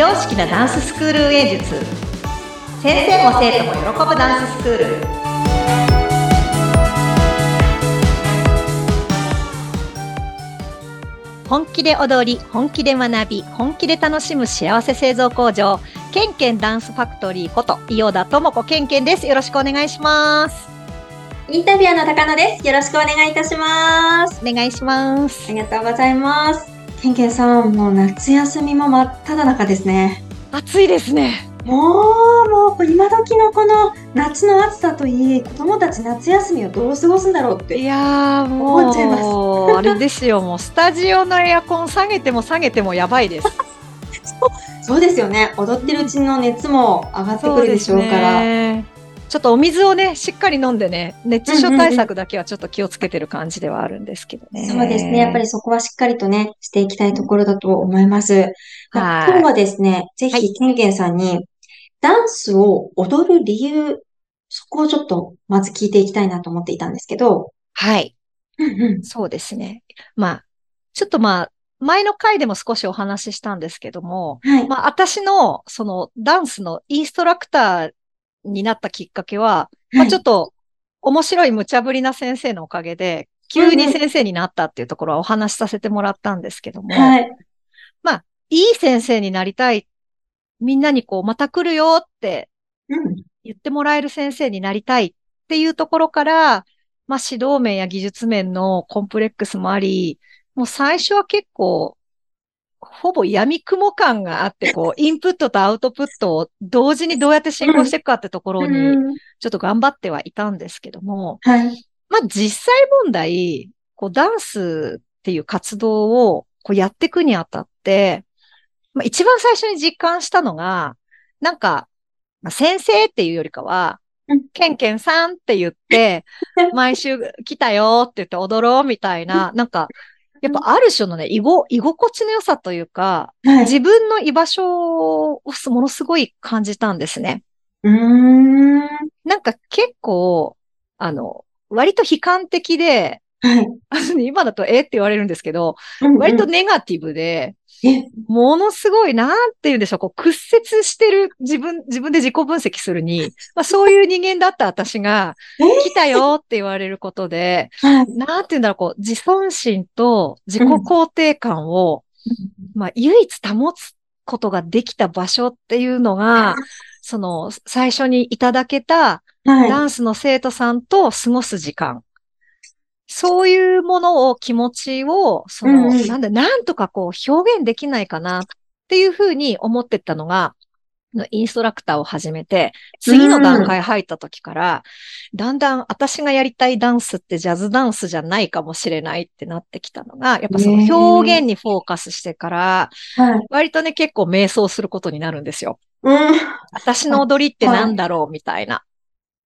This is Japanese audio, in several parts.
常識なダンススクール運営術先生も生徒も喜ぶダンススクール本気で踊り本気で学び本気で楽しむ幸せ製造工場ケンケンダンスファクトリーこと伊予田智子ケンケンですよろしくお願いしますインタビュアーの高野です。よろしくお願いいたします。お願いしますありがとうございます。ケンケンさん、もう夏休みも真っ只中ですね。暑いですねもう、もう、今時のこの夏の暑さといい、子供たち夏休みをどう過ごすんだろうって。いやーも思っちゃいますうあれですよもうスタジオのエアコン下げても下げてもやばいです そうですよね。踊ってるうちの熱も上がってくるでしょうから。ねちょっとお水をね、しっかり飲んでね、熱中症対策だけはちょっと気をつけてる感じではあるんですけどね。そうですね。やっぱりそこはしっかりとね、していきたいところだと思います。まあはい今日はですね、ぜはいひケンケンさんに、ダンスを踊る理由、そこをちょっとまず聞いていきたいなと思っていたんですけど、はい。うんうん。そうですね。まあ、ちょっとまあ、前の回でも少しお話ししたんですけども、はい。まあ、私の、その、ダンスのインストラクターになったきっかけは、まあ、ちょっと、面白い無茶ぶりな先生のおかげで、急に先生になったっていうところはお話しさせてもらったんですけども、はい。いい先生になりたい。みんなにこう、また来るよってうん。言ってもらえる先生になりたいっていうところから、まあ指導面や技術面のコンプレックスもあり、もう最初は結構、ほぼ闇雲感があって、こう、インプットとアウトプットを同時にどうやって進行していくかってところに、うんちょっと頑張ってはいたんですけども、はい。まあ実際問題、こうダンスっていう活動をこうやっていくにあたって、まあ一番最初に実感したのが、なんか、まあ、先生っていうよりかはうん、ケンケンさんって言って、毎週来たよって言って踊ろうみたいな、なんか、やっぱある種のね、居心地の良さというか、はい。自分の居場所をものすごい感じたんですね。うーん。なんか結構、あの、割と悲観的で、はい。今だとえって言われるんですけど、うんうん割とネガティブで、え、ものすごい、なんて言うんでしょう、こう屈折してる自分、自分で自己分析するに、まあそういう人間だった私が、え？来たよって言われることで、はい。なんて言うんだろう、こう、自尊心と自己肯定感を、まあ唯一保つことができた場所っていうのが、その、最初にいただけた、はい。ダンスの生徒さんと過ごす時間。そういうものを、気持ちを、その、うんうんなんだ、なんとかこう表現できないかなっていうふうに思ってったのが、のインストラクターを始めて、次の段階入った時から、だんだん私がやりたいダンスってジャズダンスじゃないかもしれないってなってきたのが、やっぱその表現にフォーカスしてから、はい。割とね、結構瞑想することになるんですよ。うん。私の踊りってなんだろうみたいな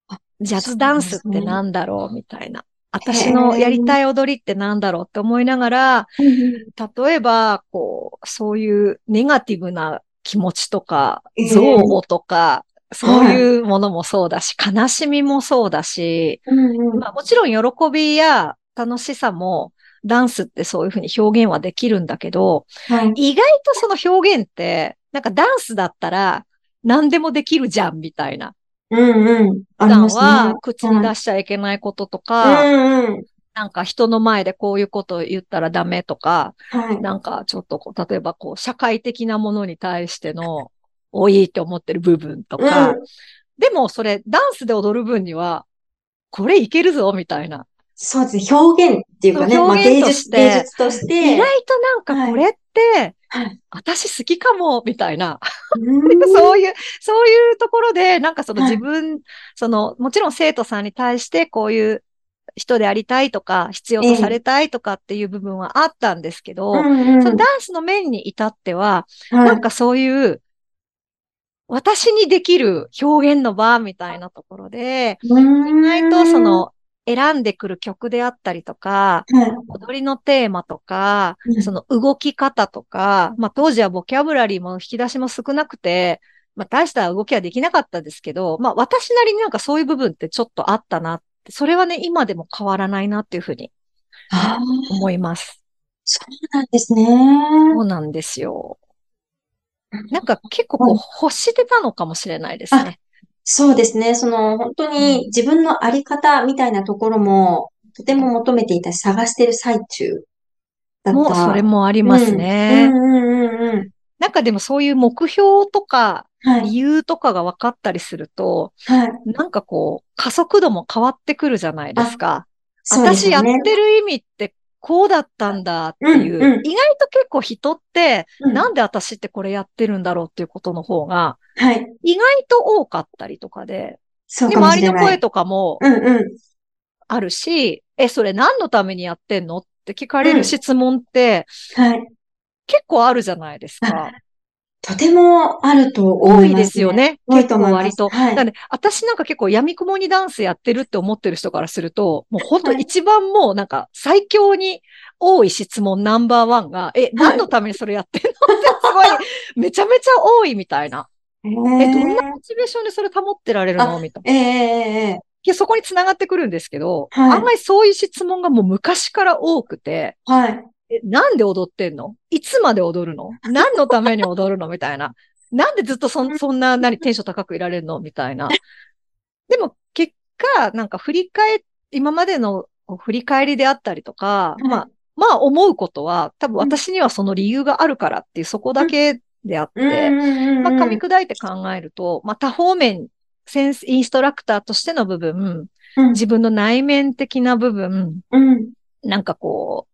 あ。ジャズダンスってなんだろうみたいな。私のやりたい踊りってなんだろうって思いながら、例えば、こう、そういうネガティブな気持ちとかええ、憎悪とか、そういうものもそうだし、悲しみもそうだし。まあもちろん喜びや楽しさも、ダンスってそういうふうに表現はできるんだけど、はい。意外とその表現って、なんかダンスだったら何でもできるじゃんみたいな。うんうん。あ普段は口に出しちゃいけないこととか、うんうん。なんか人の前でこういうことを言ったらダメとか、はい。なんかちょっとこう、例えばこう、社会的なものに対しての、多いって思ってる部分とか、うんでもそれダンスで踊る分には、これいけるぞみたいな。そうですね。表現っていうかね、芸術、として芸術として。意外となんかこれって、はい。私好きかも、みたいな。うん。そういう、そういうところで、なんかそのはい。自分、その、もちろん生徒さんに対してこういう人でありたいとか、必要とされたいとかっていう部分はあったんですけど、うんうん。そのダンスの面に至っては、はい。なんかそういう、私にできる表現の場みたいなところで、意外とそ、の、選んでくる曲であったりとか、はい踊りのテーマとかう、んその動き方とか、まあ当時はボキャブラリーも引き出しも少なくて、まあ大した動きはできなかったですけど、まあ私なりになんかそういう部分ってちょっとあったなって、それはね、今でも変わらないなっていうふうに思います。そうなんですね。そうなんですよ。なんか結構こう欲してたのかもしれないですね。そうですね。その、本当に自分のあり方みたいなところも、とても求めていたし、探してる最中だった。もうそれもありますね。うんうんうんうん。なんかでもそういう目標とかはい。理由とかが分かったりすると、はい。なんかこう加速度も変わってくるじゃないですか。す私やっ。てる意味ってこうだったんだっていう、うんうん意外と結構人って、うんなんで私ってこれやってるんだろうっていうことの方が、はい。意外と多かったりとかで、で、そうかも周り。の声とかもうんうん。あるし、え、それ何のためにやってんのって聞かれうんる質問ってはい。結構あるじゃないですか。とてもあると思います、ね。多いですよね。多い結と思構割と。はいなんで、私なんか結構闇雲にダンスやってるって思ってる人からすると、もう本当はい一番もうなんか最強に多い質問ナンバーワンが、え、何のためにそれやってんのってすごい、めちゃめちゃ多いみたいな。ええ、どんなモチベーションでそれ保ってられるのみたいな。ええそこに繋がってくるんですけど、はい。案外そういう質問がもう昔から多くて、はい。え、なんで踊ってんの？いつまで踊るの？何のために踊るの？みたいな。なんでずっとそんそんな、何、テンション高くいられるの？みたいな。でも、結果、なんか振り返、今までの振り返りであったりとか、い。まあ、まあ思うことは、多分私にはその理由があるからっていうそこだけであって。まあ、噛み砕いて考えると、まあ、多方面、センス、インストラクターとしての部分、うん自分の内面的な部分、うん。なんかこう、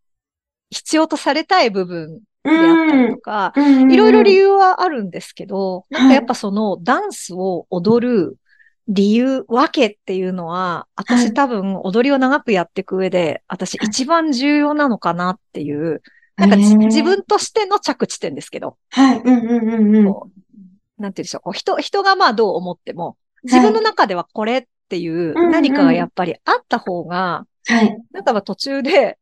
必要とされたい部分であったりとか、うん。いろいろ理由。由はあるんですけど、なんかやっぱそのダンスを踊る理由、わけっていうのは、はい私多分踊りを長くやっていく上で、私一番重要なのかなっていう、なんかじへー自分としての着地点ですけど、はい。うんうんうんうん。こうなんて言うんでしょう、こう人、人がまあどう思っても、自分の中ではこれっていううんうん何かがやっぱりあった方が、はい。なんかまあ途中で、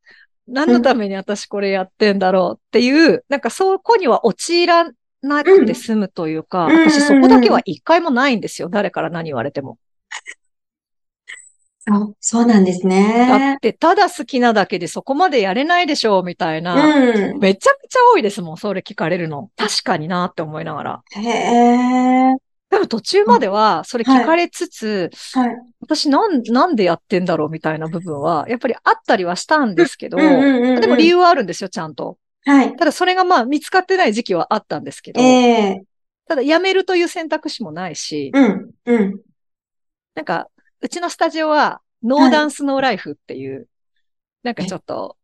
何のために私これやってんだろうっていう、なんかそこには陥らなくて済むというか、うん私そこだけは一回もないんですよ。誰から何言われても。そう、そうなんですだねっ。て、ただ好きなだけでそこまでやれないでしょうみたいな。うん。めちゃくちゃ多いですもん、それ聞かれるの。確かになって思いながら。へえ。でも途中までは、それ聞かれつつ、はい。私なん、なんでやってんだろうみたいな部分は、やっぱりあったりはしたんですけど、うんでも理由はあるんですよ、ちゃんと。はい。ただそれがまあ見つかってない時期はあったんですけど、ええ。ただ辞めるという選択肢もないし、うん。うん。なんか、うちのスタジオは、ノーダンスノーライフっていう、なんかちょっと、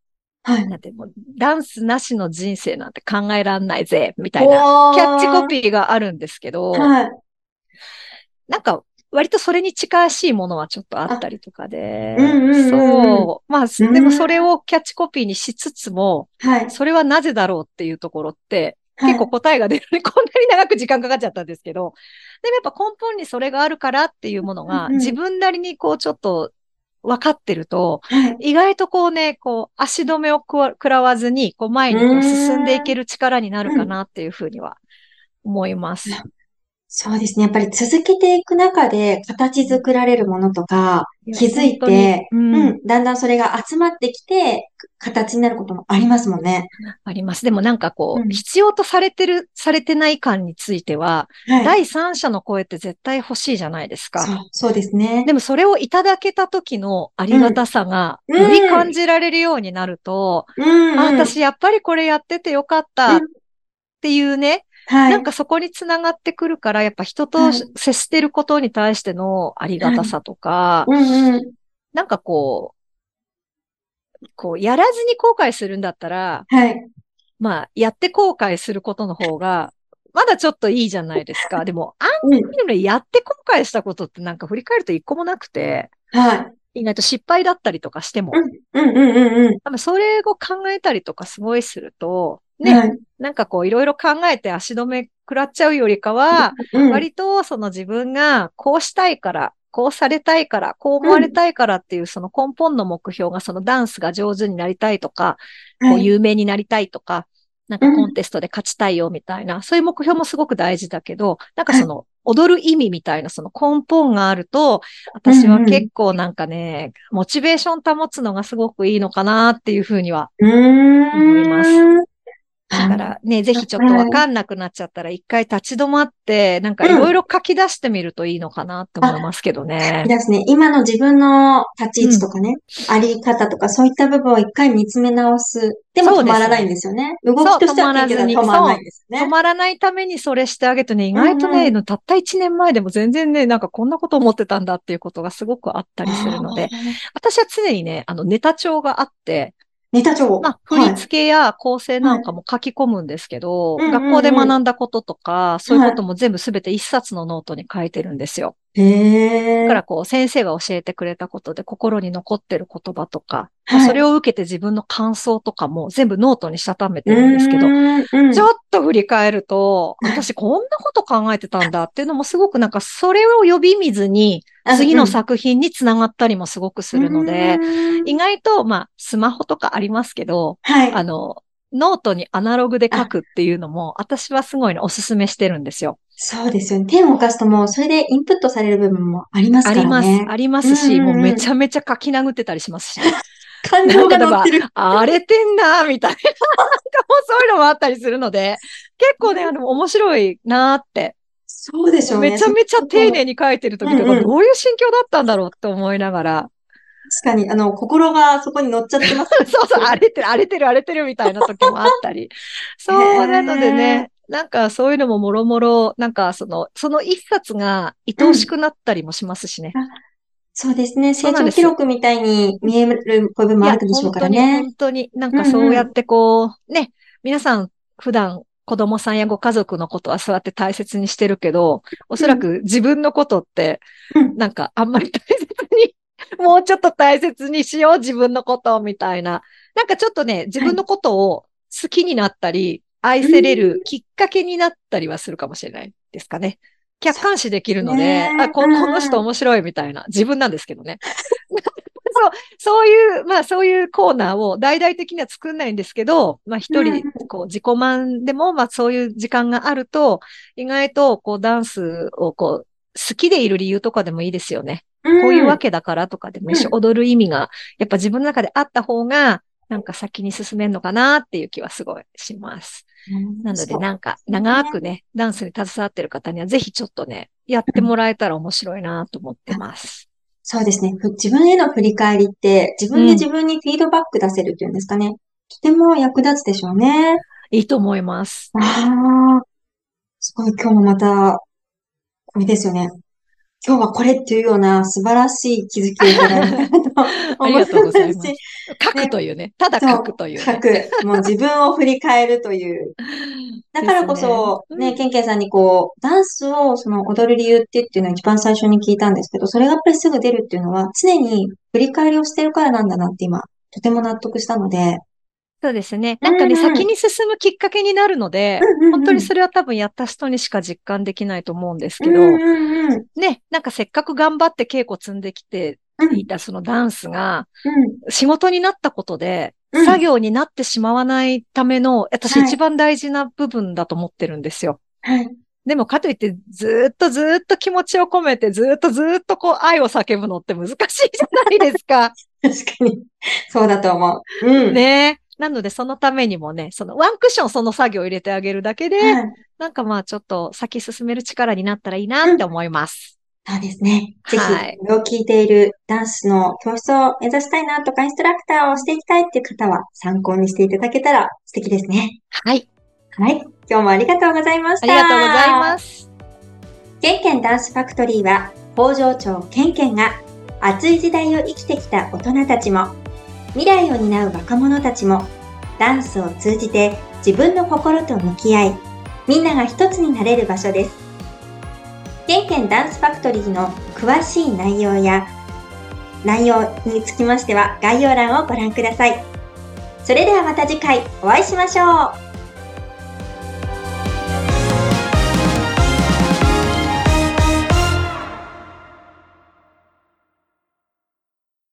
はい。なんてもう、ダンスなしの人生なんて考えらんないぜ、みたいな、キャッチコピピーがあるんですけど、はい。なんか、割とそれに近しいものはちょっとあったりとかで、うんうんうんうんそう。まあ、うんでもそれをキャッチコピーにしつつも、はい。それはなぜだろうっていうところって、はい結構答えが出る。の にこんなに長く時間かかっちゃったんですけど、でもやっぱ根本にそれがあるからっていうものが自分なりにこうちょっと分かってると、はい。意外とこうね、こう足止めを食らわずに、こう前にこう進んでいける力になるかなっていうふうには思います。そうですね。やっぱり続けていく中で形作られるものとか、気づいて、ううん。ん、だんだんそれが集まってきて、形になることもありますもんね。あります。でもなんかこう、うん必要とされてる、されてない感については、はい。第三者の声って絶対欲しいじゃないですか。そう、そうですね。でもそれをいただけた時のありがたさが、うんより感じられるようになると、うん、あ、うん。私やっぱりこれやっててよかったっていうね、はい。なんかそこにつながってくるから、やっぱ人とはい接してることに対してのありがたさとか、うんうん。なんかこう、こう、やらずに後悔するんだったら、はい。まあ、やって後悔することの方が、まだちょっといいじゃないですか。でも、案うん。外ね、やって後悔したことってなんか振り返ると一個もなくて、はい。意外と失敗だったりとかしても、うんうんうんうん。多分それを考えたりとかすごいすると、ね、はい。なんかこういろいろ考えて足止め食らっちゃうよりかは、うん。割とその自分がこうしたいから、こうされたいから、こう思われたいからっていうその根本の目標がそのダンスが上手になりたいとか、こはい。う有名になりたいとか、なんかコンテストで勝ちたいよみたいな、そういう目標もすごく大事だけど、なんかその踊る意味みたいなその根本があると、私は結構なんかね、モチベーション保つのがすごくいいのかなっていうふうには。思いますだから、ね、ぜひちょっとわかんなくなっちゃったら、一回立ち止まって、なんかいろいろ書き出してみるといいのかなって思いますけどね。ですね。今の自分の立ち位置とかね、あり方とかそういった部分を一回見つめ直す。でも止まらないんですよね。動きとしては結局止まらないんですよね。止まらないためにそれしてあげるとね、意外とね、うんたった1年前でも全然ね、なんかこんなこと思ってたんだっていうことがすごくあったりするので、私は常にね、あのネタ帳があって、ネタ帳。まあ、振り付けや構成なんかも書き込むんですけど、はい学校で学んだこととか、そういうことも全部すべて一冊のノートに書いてるんですよ。へえ。だからこう、先生が教えてくれたことで心に残ってる言葉とか、はいそれを受けて自分の感想とかも全部ノートにしたためてるんですけど、うんちょっと振り返ると、私こんなこと考えてたんだっていうのもすごくなんかそれを呼び水に次の作品につながったりもすごくするので、うん意外とまあスマホとかありますけど、はい。あの、ノートにアナログで書くっていうのも私はすごいねおすすめしてるんですよ。そうですよね。手を動かすともう、それでインプットされる部分もありますからありますね。。ありますし、うんうんうんもうめちゃめちゃ書き殴ってたりしますし。感情が乗ってる。荒れてんなみたいな。なんかもうそういうのもあったりするので、結構ね、あの、面白いなって。そうでしょうね。めちゃめちゃ丁寧に書いてる時とか、うんうんどういう心境だったんだろうって思いながら、確かに、あの、心がそこに乗っちゃってます。そうそう、荒れてる、荒れてる、荒れてるみたいな時もあったり。そう、なのでね、なんかそういうのももろもろ、なんかその、その一冊が愛おしくなったりもしますしね。そうですね。成そうですよ長記録みたいに見える部分もあるでしょうからね。本当に、本当に、なんかそうやってこう、ね、皆さん普段子供さんやご家族のことはそうやって大切にしてるけど、おそらく自分のことってうん、なんかあんまり大切に、もうちょっと大切にしよう、自分のことをみたいな。なんかちょっとね、自分のことを好きになったり、愛せれるきっかけになったりはするかもしれないですかね。客観視できるので、ねあこ、の人面白いみたいな、自分なんですけどね。そう、そういう、まあそういうコーナーを大々的には作んないんですけど、まあ一人う、こう自己満でも、まあそういう時間があると、意外とこうダンスをこう、好きでいる理由とかでもいいですよね。ここういうわけだからとかでもいいし、踊る意味が、やっぱ自分の中であった方が、なんか先に進めるのかなっていう気はすごいします。なので、なんか、長くね、ダンスに携わってる方には、ぜひちょっとね、やってもらえたら面白いなと思ってます。そうですね。ふ自分への振り返りって、自分で自分にフィードバック出せるっていうんですかね。とても役立つでしょうね。いいと思います。ああ、すごい今日もまた、これですよね。今日はこれっていうような素晴らしい気づきをいただいたなと ありがとうございます思し書くというね。ただ書くという、ね。書く。もう自分を振り返るという。だからこそ、ね、ケンケンさんにこう、ダンスをその踊る理由ってっていうのを一番最初に聞いたんですけど、それがやっぱりすぐ出るっていうのは、常に振り返りをしてるからなんだなって今、とても納得したので。そうですね。なんかね、うんうん先に進むきっかけになるので、本当にそれは多分やった人にしか実感できないと思うんですけど、うんうんうん。ね、なんかせっかく頑張って稽古積んできてうんいたそのダンスがうん仕事になったことで、うん作業になってしまわないための、私はい一番大事な部分だと思ってるんですよ。はい。でもかといってずーっとずーっと気持ちを込めてずーっとずーっとこう愛を叫ぶのって難しいじゃないですか。確かに。そうだと思う。うん。ねなのでそのためにもね、そのワンクッションその作業を入れてあげるだけで、はい。なんかまあちょっと先進める力になったらいいなって思います。そうですね。ぜひ、はいこれを聞いているダンスの教室を目指したいなとか、インストラクターをしていきたいっていう方は参考にしていただけたら素敵ですね。はい。はい。今日もありがとうございました。ありがとうございます。ケンケンダンスファクトリーは、工場長ケンケンが熱い時代を生きてきた大人たちも、未来を担う若者たちも、ダンスを通じて自分の心と向き合い、みんなが一つになれる場所です。ケンケンダンスファクトリーの詳しい内容や、内容につきましては概要欄をご覧ください。それではまた次回お会いしましょう。